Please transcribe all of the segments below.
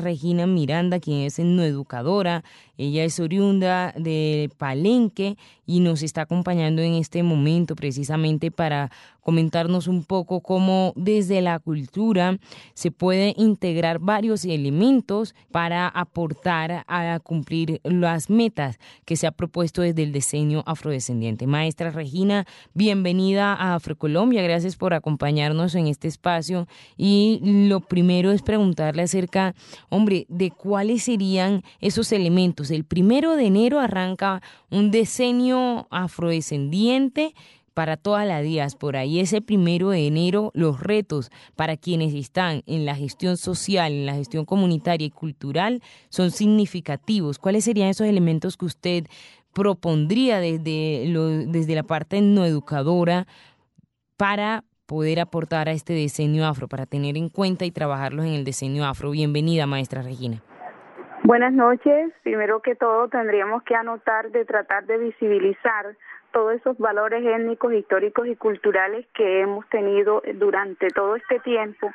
Regina Miranda, quien es educadora. Ella es oriunda de Palenque y nos está acompañando en este momento precisamente para comentarnos un poco cómo desde la cultura se puede integrar varios elementos para aportar a cumplir las metas que se ha propuesto desde el diseño afrodescendiente. Maestra Regina, bienvenida a Afrocolombia. Gracias por acompañarnos en este espacio. Y lo primero es preguntarle acerca hombre, de cuáles serían esos elementos. El primero de enero arranca un diseño afrodescendiente para toda la diáspora y ese primero de enero los retos para quienes están en la gestión social, en la gestión comunitaria y cultural son significativos. ¿Cuáles serían esos elementos que usted propondría desde, desde la parte no educadora para poder aportar a este diseño afro, para tener en cuenta y trabajarlos en el diseño afro. Bienvenida, maestra Regina. Buenas noches. Primero que todo, tendríamos que anotar de tratar de visibilizar todos esos valores étnicos, históricos y culturales que hemos tenido durante todo este tiempo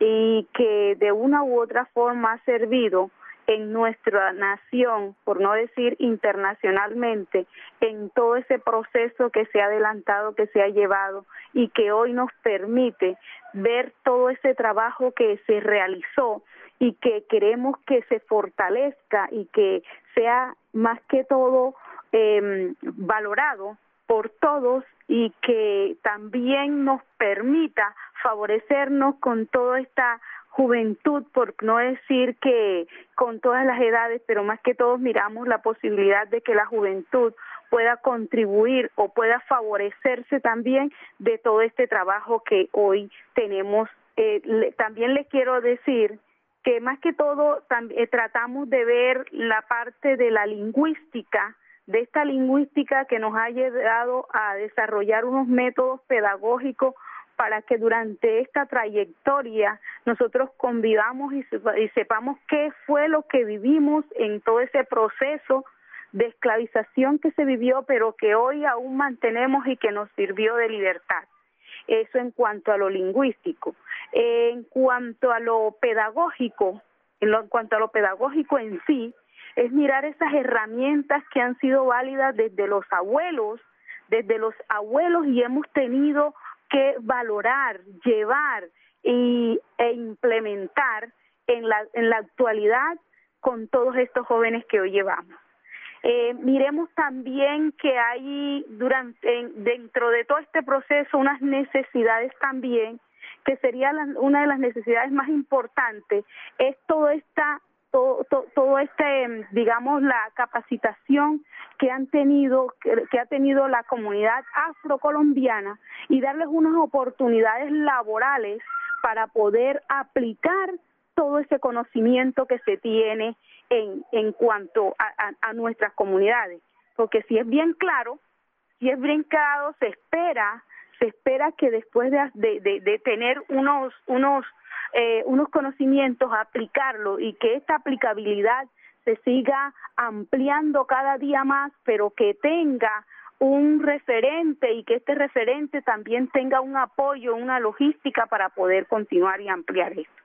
y que de una u otra forma ha servido en nuestra nación, por no decir internacionalmente, en todo ese proceso que se ha adelantado, que se ha llevado y que hoy nos permite ver todo ese trabajo que se realizó y que queremos que se fortalezca y que sea más que todo eh, valorado por todos y que también nos permita favorecernos con toda esta juventud, por no decir que con todas las edades, pero más que todos miramos la posibilidad de que la juventud pueda contribuir o pueda favorecerse también de todo este trabajo que hoy tenemos. Eh, también les quiero decir que más que todo eh, tratamos de ver la parte de la lingüística, de esta lingüística que nos ha ayudado a desarrollar unos métodos pedagógicos para que durante esta trayectoria nosotros convivamos y, sepamos qué fue lo que vivimos en todo ese proceso de esclavización que se vivió, pero que hoy aún mantenemos y que nos sirvió de libertad. Eso en cuanto a lo lingüístico. En cuanto a lo pedagógico, en cuanto a lo pedagógico en sí, es mirar esas herramientas que han sido válidas desde los abuelos, desde los abuelos y hemos tenido que valorar, llevar y, e implementar en la, en la actualidad con todos estos jóvenes que hoy llevamos. Eh, miremos también que hay durante dentro de todo este proceso unas necesidades también que sería una de las necesidades más importantes es toda esta todo, todo, este, digamos, la capacitación que han tenido, que, ha tenido la comunidad afrocolombiana y darles unas oportunidades laborales para poder aplicar todo ese conocimiento que se tiene en, en cuanto a, nuestras comunidades. Porque si es bien claro, si es bien claro, se espera, se espera que después de, de, de tener unos, unos eh, unos conocimientos, aplicarlo y que esta aplicabilidad se siga ampliando cada día más, pero que tenga un referente y que este referente también tenga un apoyo, una logística para poder continuar y ampliar esto.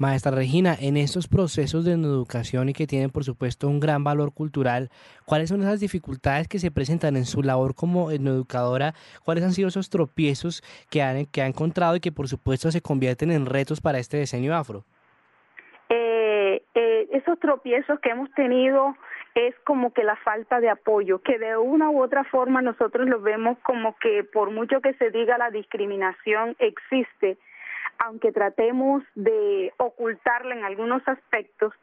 Maestra Regina, en estos procesos de educación y que tienen por supuesto un gran valor cultural, ¿cuáles son esas dificultades que se presentan en su labor como educadora? ¿Cuáles han sido esos tropiezos que, que ha encontrado y que por supuesto se convierten en retos para este diseño afro? Eh, eh, esos tropiezos que hemos tenido es como que la falta de apoyo, que de una u otra forma nosotros lo vemos como que por mucho que se diga la discriminación existe, aunque tratemos de ocultarla en algunos aspectos,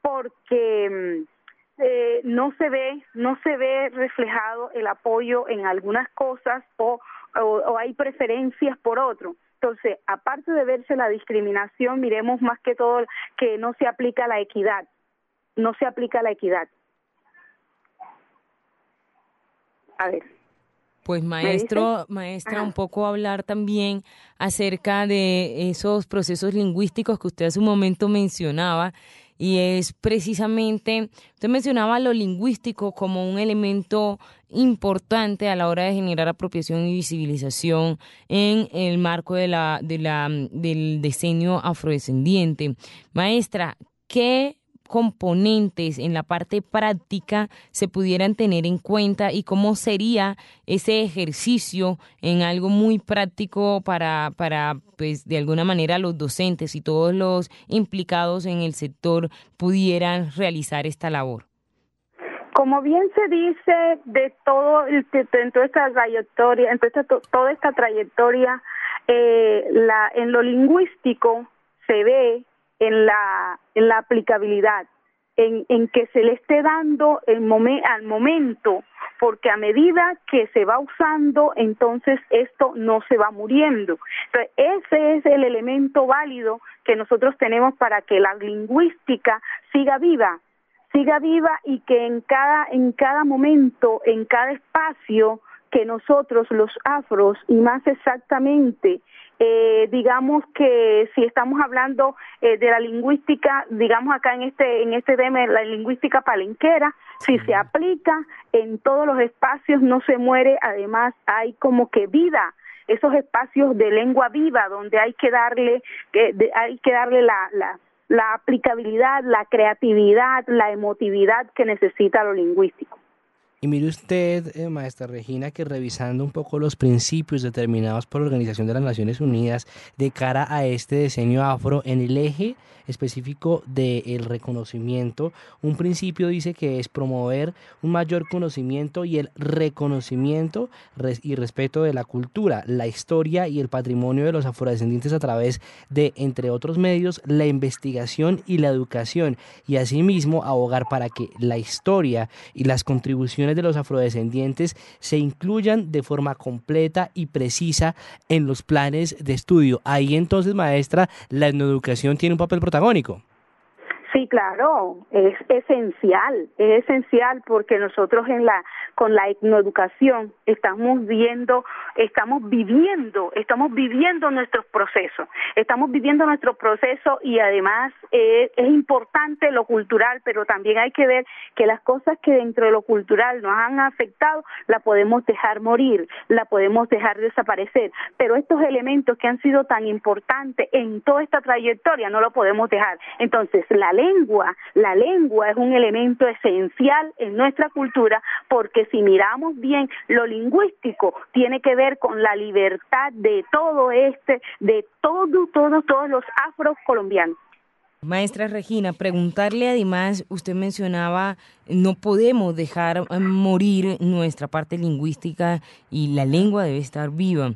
porque mm, eh, no se ve, no se ve reflejado el apoyo en algunas cosas o, o, hay preferencias por otro. Entonces, aparte de verse la discriminación, miremos más que todo que no se aplica la equidad, no se aplica la equidad. A ver. Pues maestro, maestra, un poco hablar también acerca de esos procesos lingüísticos que usted hace un momento mencionaba y es precisamente, usted mencionaba lo lingüístico como un elemento importante a la hora de generar apropiación y visibilización en el marco de la, de la, del diseño afrodescendiente. Maestra, ¿qué componentes en la parte práctica se pudieran tener en cuenta y cómo sería ese ejercicio en algo muy práctico para, para pues de alguna manera los docentes y todos los implicados en el sector pudieran realizar esta labor. Como bien se dice de todo en toda esta trayectoria, en toda esta trayectoria, eh, la, en lo lingüístico se ve en la, aplicabilidad, en, en que se le esté dando al momento, porque a medida que se va usando, entonces esto no se va muriendo. Entonces, ese es el elemento válido que nosotros tenemos para que la lingüística siga viva, siga viva y que en cada, en cada momento, en cada espacio, que nosotros los afros y más exactamente eh, digamos que si estamos hablando eh, de la lingüística, digamos acá en este en este tema la lingüística palenquera, si se aplica en todos los espacios no se muere, además hay como que vida esos espacios de lengua viva donde hay que darle que hay que darle la, la la aplicabilidad, la creatividad, la emotividad que necesita lo lingüístico. Mire usted, eh, maestra Regina, que revisando un poco los principios determinados por la Organización de las Naciones Unidas de cara a este diseño afro en el eje específico del reconocimiento, un principio dice que es promover un mayor conocimiento y el reconocimiento y respeto de la cultura, la historia y el patrimonio de los afrodescendientes a través de, entre otros medios, la investigación y la educación, y asimismo abogar para que la historia y las contribuciones de los afrodescendientes se incluyan de forma completa y precisa en los planes de estudio. Ahí entonces, maestra, la etnoeducación tiene un papel protagónico. Sí, claro, es esencial, es esencial porque nosotros en la con la etnoeducación estamos viendo, estamos viviendo, estamos viviendo nuestros procesos, estamos viviendo nuestro proceso y además eh, es importante lo cultural, pero también hay que ver que las cosas que dentro de lo cultural nos han afectado la podemos dejar morir, la podemos dejar desaparecer, pero estos elementos que han sido tan importantes en toda esta trayectoria no lo podemos dejar. Entonces, la la lengua es un elemento esencial en nuestra cultura porque si miramos bien lo lingüístico tiene que ver con la libertad de todo este, de todo, todos, todos los afrocolombianos. Maestra Regina, preguntarle además, usted mencionaba, no podemos dejar morir nuestra parte lingüística y la lengua debe estar viva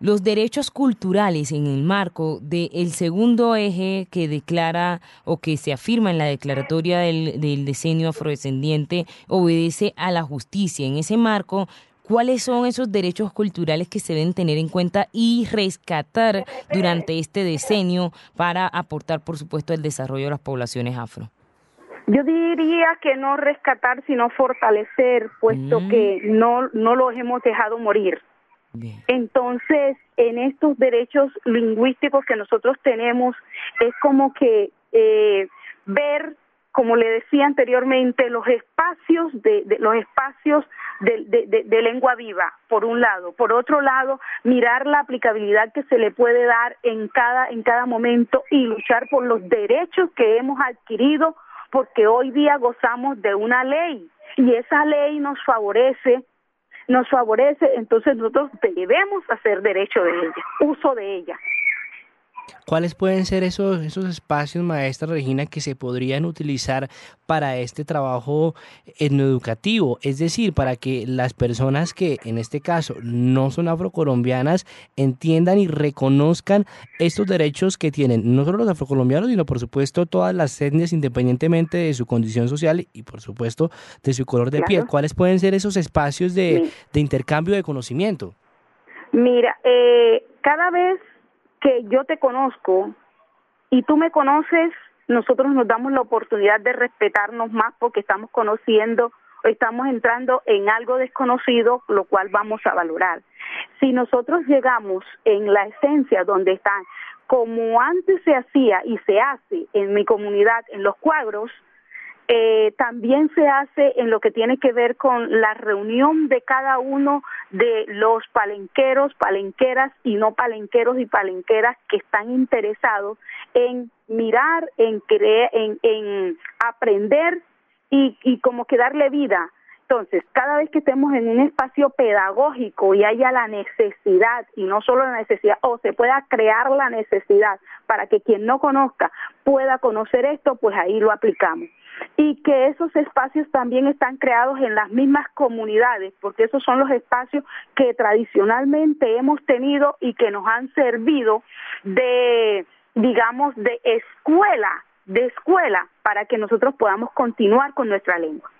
los derechos culturales en el marco del segundo eje que declara o que se afirma en la declaratoria del, del diseño afrodescendiente obedece a la justicia. En ese marco, ¿cuáles son esos derechos culturales que se deben tener en cuenta y rescatar durante este diseño para aportar, por supuesto, el desarrollo de las poblaciones afro? Yo diría que no rescatar, sino fortalecer, puesto mm. que no, no los hemos dejado morir. Entonces, en estos derechos lingüísticos que nosotros tenemos, es como que eh, ver, como le decía anteriormente, los espacios de, los espacios de, de, lengua viva, por un lado. Por otro lado, mirar la aplicabilidad que se le puede dar en cada, en cada momento y luchar por los derechos que hemos adquirido, porque hoy día gozamos de una ley y esa ley nos favorece nos favorece, entonces nosotros debemos hacer derecho de ella, uso de ella. ¿Cuáles pueden ser esos, esos espacios, maestra Regina, que se podrían utilizar para este trabajo etnoeducativo? Es decir, para que las personas que en este caso no son afrocolombianas entiendan y reconozcan estos derechos que tienen no solo los afrocolombianos, sino por supuesto todas las etnias independientemente de su condición social y por supuesto de su color de piel. ¿Cuáles pueden ser esos espacios de, de intercambio de conocimiento? Mira, eh, cada vez que yo te conozco y tú me conoces, nosotros nos damos la oportunidad de respetarnos más porque estamos conociendo estamos entrando en algo desconocido, lo cual vamos a valorar. Si nosotros llegamos en la esencia donde están, como antes se hacía y se hace en mi comunidad, en los cuadros, eh, también se hace en lo que tiene que ver con la reunión de cada uno de los palenqueros, palenqueras y no palenqueros y palenqueras que están interesados en mirar, en creer, en, en aprender y, y como que darle vida entonces, cada vez que estemos en un espacio pedagógico y haya la necesidad, y no solo la necesidad, o se pueda crear la necesidad para que quien no conozca pueda conocer esto, pues ahí lo aplicamos. Y que esos espacios también están creados en las mismas comunidades, porque esos son los espacios que tradicionalmente hemos tenido y que nos han servido de, digamos, de escuela, de escuela, para que nosotros podamos continuar con nuestra lengua.